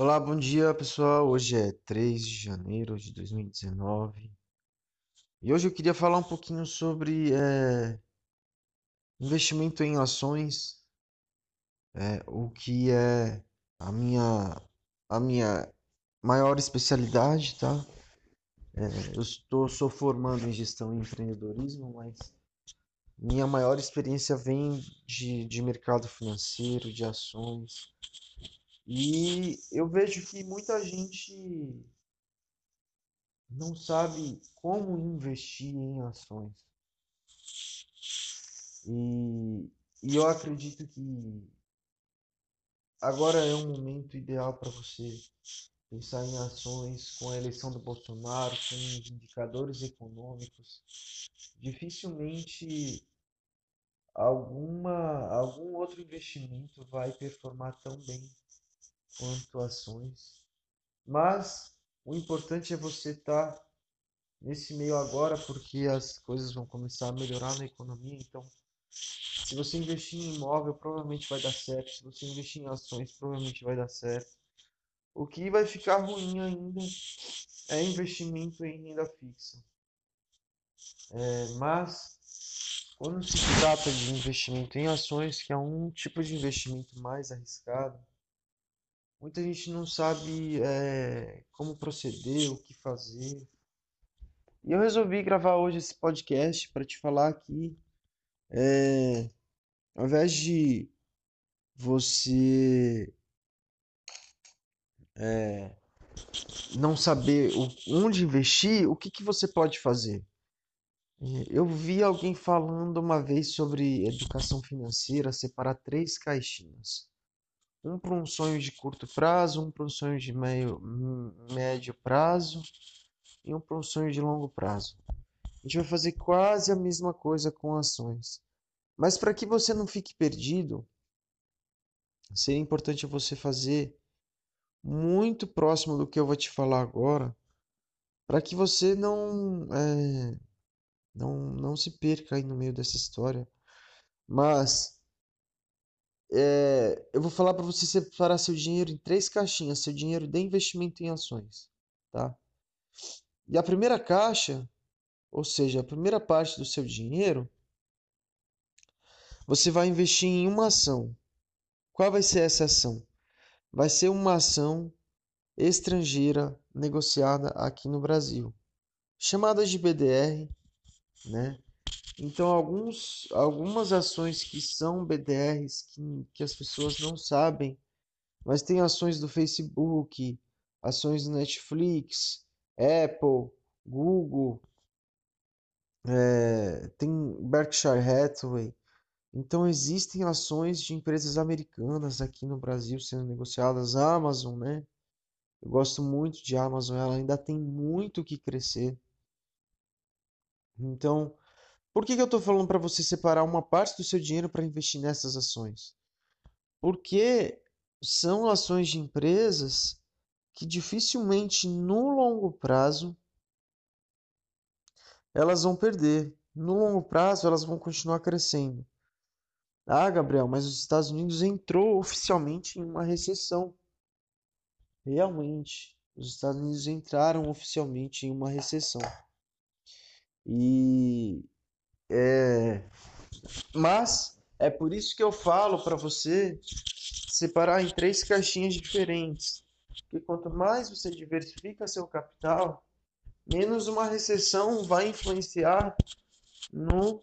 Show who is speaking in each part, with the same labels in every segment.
Speaker 1: Olá, bom dia pessoal. Hoje é 3 de janeiro de 2019 e hoje eu queria falar um pouquinho sobre é, investimento em ações, é, o que é a minha, a minha maior especialidade, tá? É, eu estou, sou formando em gestão e empreendedorismo, mas minha maior experiência vem de, de mercado financeiro, de ações. E eu vejo que muita gente não sabe como investir em ações. E, e eu acredito que agora é um momento ideal para você pensar em ações com a eleição do Bolsonaro, com os indicadores econômicos. Dificilmente alguma, algum outro investimento vai performar tão bem quanto ações. Mas o importante é você estar tá nesse meio agora, porque as coisas vão começar a melhorar na economia. Então, se você investir em imóvel, provavelmente vai dar certo. Se você investir em ações, provavelmente vai dar certo. O que vai ficar ruim ainda é investimento em renda fixa. É, mas quando se trata de investimento em ações, que é um tipo de investimento mais arriscado, muita gente não sabe é, como proceder, o que fazer. E eu resolvi gravar hoje esse podcast para te falar que, é, ao invés de você é, não saber onde investir, o que, que você pode fazer? Eu vi alguém falando uma vez sobre educação financeira, separar três caixinhas um para um sonho de curto prazo, um para um sonho de meio, médio prazo e um para um sonho de longo prazo. A gente vai fazer quase a mesma coisa com ações. Mas para que você não fique perdido, seria importante você fazer muito próximo do que eu vou te falar agora, para que você não, é, não não se perca aí no meio dessa história. Mas é, eu vou falar para você separar seu dinheiro em três caixinhas, seu dinheiro de investimento em ações, tá? E a primeira caixa, ou seja, a primeira parte do seu dinheiro, você vai investir em uma ação. Qual vai ser essa ação? Vai ser uma ação estrangeira negociada aqui no Brasil, chamada de BDR, né? Então, alguns, algumas ações que são BDRs que, que as pessoas não sabem, mas tem ações do Facebook, ações do Netflix, Apple, Google, é, tem Berkshire Hathaway. Então, existem ações de empresas americanas aqui no Brasil sendo negociadas. A Amazon, né? Eu gosto muito de Amazon, ela ainda tem muito que crescer. Então, por que, que eu estou falando para você separar uma parte do seu dinheiro para investir nessas ações? Porque são ações de empresas que dificilmente no longo prazo elas vão perder. No longo prazo elas vão continuar crescendo. Ah, Gabriel, mas os Estados Unidos entrou oficialmente em uma recessão. Realmente, os Estados Unidos entraram oficialmente em uma recessão. E é... Mas é por isso que eu falo para você separar em três caixinhas diferentes. Porque quanto mais você diversifica seu capital, menos uma recessão vai influenciar no,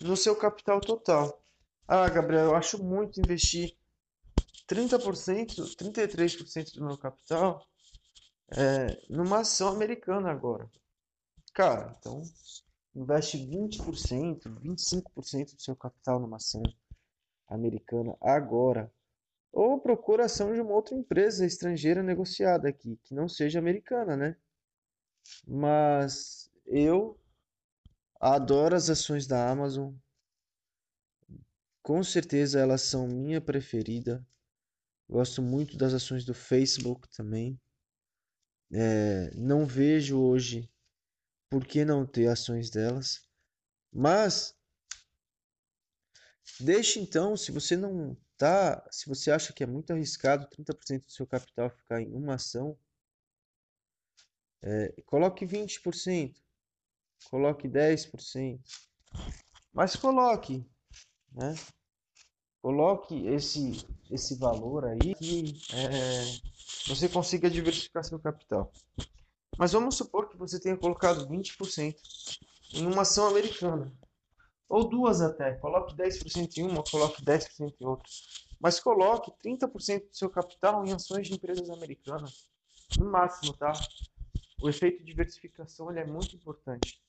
Speaker 1: no seu capital total. Ah, Gabriel, eu acho muito investir 30%, 33% do meu capital é, numa ação americana agora. Cara, então investe 20%, 25% do seu capital numa ação americana agora. Ou procura ação de uma outra empresa estrangeira negociada aqui, que não seja americana, né? Mas eu adoro as ações da Amazon. Com certeza elas são minha preferida. Gosto muito das ações do Facebook também. É, não vejo hoje por que não ter ações delas? Mas deixe então, se você não tá, se você acha que é muito arriscado 30% do seu capital ficar em uma ação, é, coloque 20%, coloque 10%, mas coloque, né? Coloque esse, esse valor aí que é, você consiga diversificar seu capital. Mas vamos supor que você tenha colocado 20% em uma ação americana. Ou duas até. Coloque 10% em uma, coloque 10% em outra. Mas coloque 30% do seu capital em ações de empresas americanas. No máximo, tá? O efeito de diversificação ele é muito importante.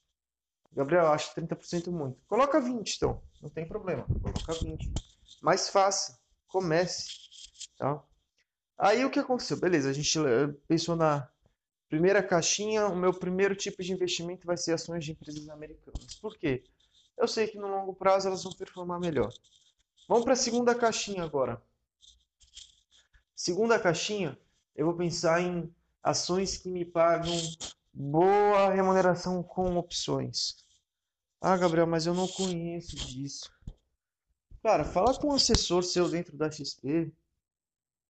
Speaker 1: Gabriel, acho 30% muito. Coloca 20, então. Não tem problema. Coloca 20. Mas faça. Comece. Tá? Aí o que aconteceu? Beleza, a gente pensou na primeira caixinha. O meu primeiro tipo de investimento vai ser ações de empresas americanas. Por quê? Eu sei que no longo prazo elas vão performar melhor. Vamos para a segunda caixinha agora. Segunda caixinha, eu vou pensar em ações que me pagam boa remuneração com opções. Ah, Gabriel, mas eu não conheço disso. Cara, fala com um assessor seu dentro da XP.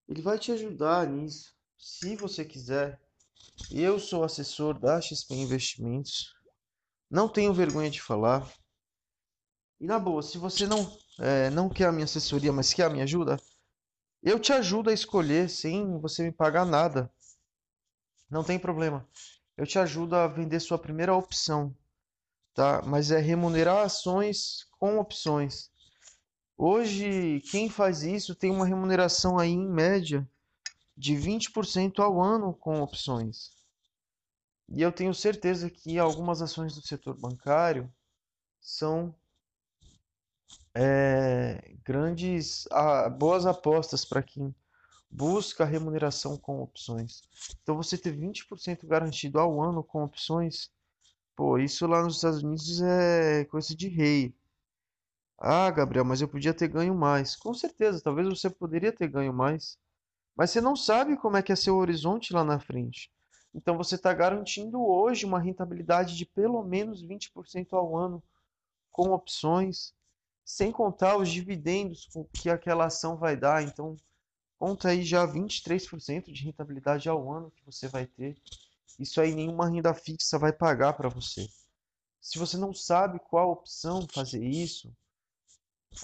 Speaker 1: Ele vai te ajudar nisso, se você quiser. Eu sou assessor da XP Investimentos. Não tenho vergonha de falar. E na boa, se você não, é, não quer a minha assessoria, mas quer a minha ajuda, eu te ajudo a escolher sem você me pagar nada. Não tem problema. Eu te ajudo a vender sua primeira opção, tá? Mas é remunerar ações com opções. Hoje, quem faz isso tem uma remuneração aí em média de 20% ao ano com opções. E eu tenho certeza que algumas ações do setor bancário são é, grandes, ah, boas apostas para quem busca remuneração com opções. Então você ter 20% garantido ao ano com opções, pô, isso lá nos Estados Unidos é coisa de rei. Ah, Gabriel, mas eu podia ter ganho mais. Com certeza, talvez você poderia ter ganho mais, mas você não sabe como é que é seu horizonte lá na frente. Então você está garantindo hoje uma rentabilidade de pelo menos 20% ao ano com opções sem contar os dividendos que aquela ação vai dar. Então, conta aí já 23% de rentabilidade ao ano que você vai ter. Isso aí nenhuma renda fixa vai pagar para você. Se você não sabe qual opção fazer isso,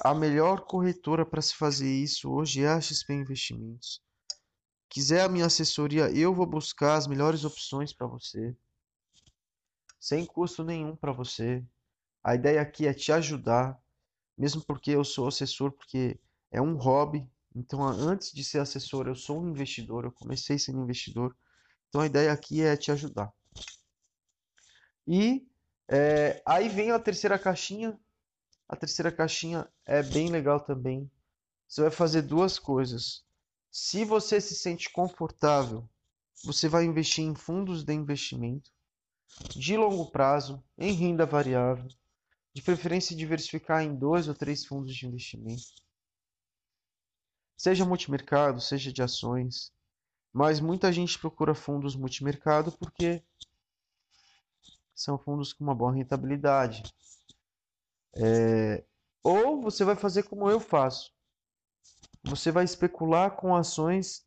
Speaker 1: a melhor corretora para se fazer isso hoje é a XP Investimentos. Quiser a minha assessoria, eu vou buscar as melhores opções para você, sem custo nenhum para você. A ideia aqui é te ajudar mesmo porque eu sou assessor, porque é um hobby. Então, antes de ser assessor, eu sou um investidor, eu comecei sendo investidor. Então, a ideia aqui é te ajudar. E é, aí vem a terceira caixinha. A terceira caixinha é bem legal também. Você vai fazer duas coisas. Se você se sente confortável, você vai investir em fundos de investimento de longo prazo, em renda variável, de preferência diversificar em dois ou três fundos de investimento. Seja multimercado, seja de ações. Mas muita gente procura fundos multimercado porque são fundos com uma boa rentabilidade. É... Ou você vai fazer como eu faço. Você vai especular com ações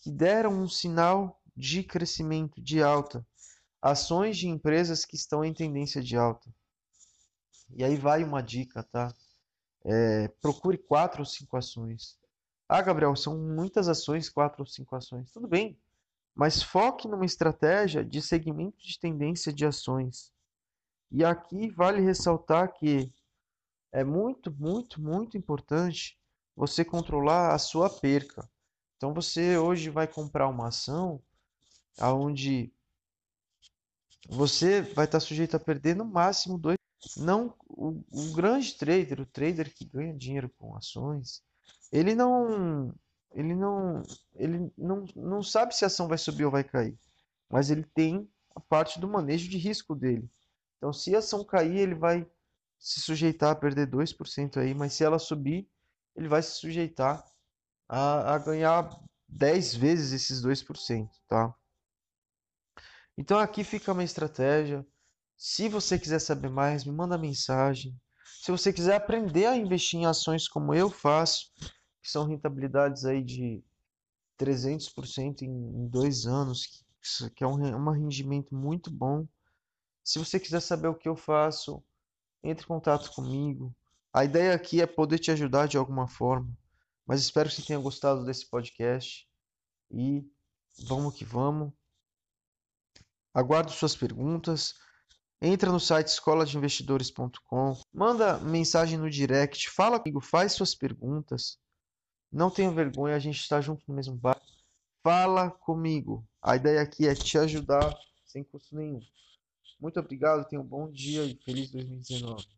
Speaker 1: que deram um sinal de crescimento, de alta. Ações de empresas que estão em tendência de alta. E aí vai uma dica, tá? É, procure quatro ou cinco ações. Ah, Gabriel, são muitas ações, quatro ou cinco ações. Tudo bem, mas foque numa estratégia de segmento de tendência de ações. E aqui vale ressaltar que é muito, muito, muito importante você controlar a sua perca. Então você hoje vai comprar uma ação aonde você vai estar sujeito a perder no máximo dois não o, o grande trader, o trader que ganha dinheiro com ações, ele não ele não ele não, não sabe se a ação vai subir ou vai cair, mas ele tem a parte do manejo de risco dele. Então, se a ação cair, ele vai se sujeitar a perder 2% aí, mas se ela subir, ele vai se sujeitar a, a ganhar 10 vezes esses 2%, tá? Então aqui fica uma estratégia se você quiser saber mais, me manda mensagem. Se você quiser aprender a investir em ações como eu faço, que são rentabilidades aí de 300% em dois anos, que é um, um rendimento muito bom. Se você quiser saber o que eu faço, entre em contato comigo. A ideia aqui é poder te ajudar de alguma forma, mas espero que você tenha gostado desse podcast e vamos que vamos. Aguardo suas perguntas. Entra no site escoladeinvestidores.com, manda mensagem no direct, fala comigo, faz suas perguntas. Não tenha vergonha, a gente está junto no mesmo bar. Fala comigo. A ideia aqui é te ajudar sem custo nenhum. Muito obrigado, tenha um bom dia e feliz 2019.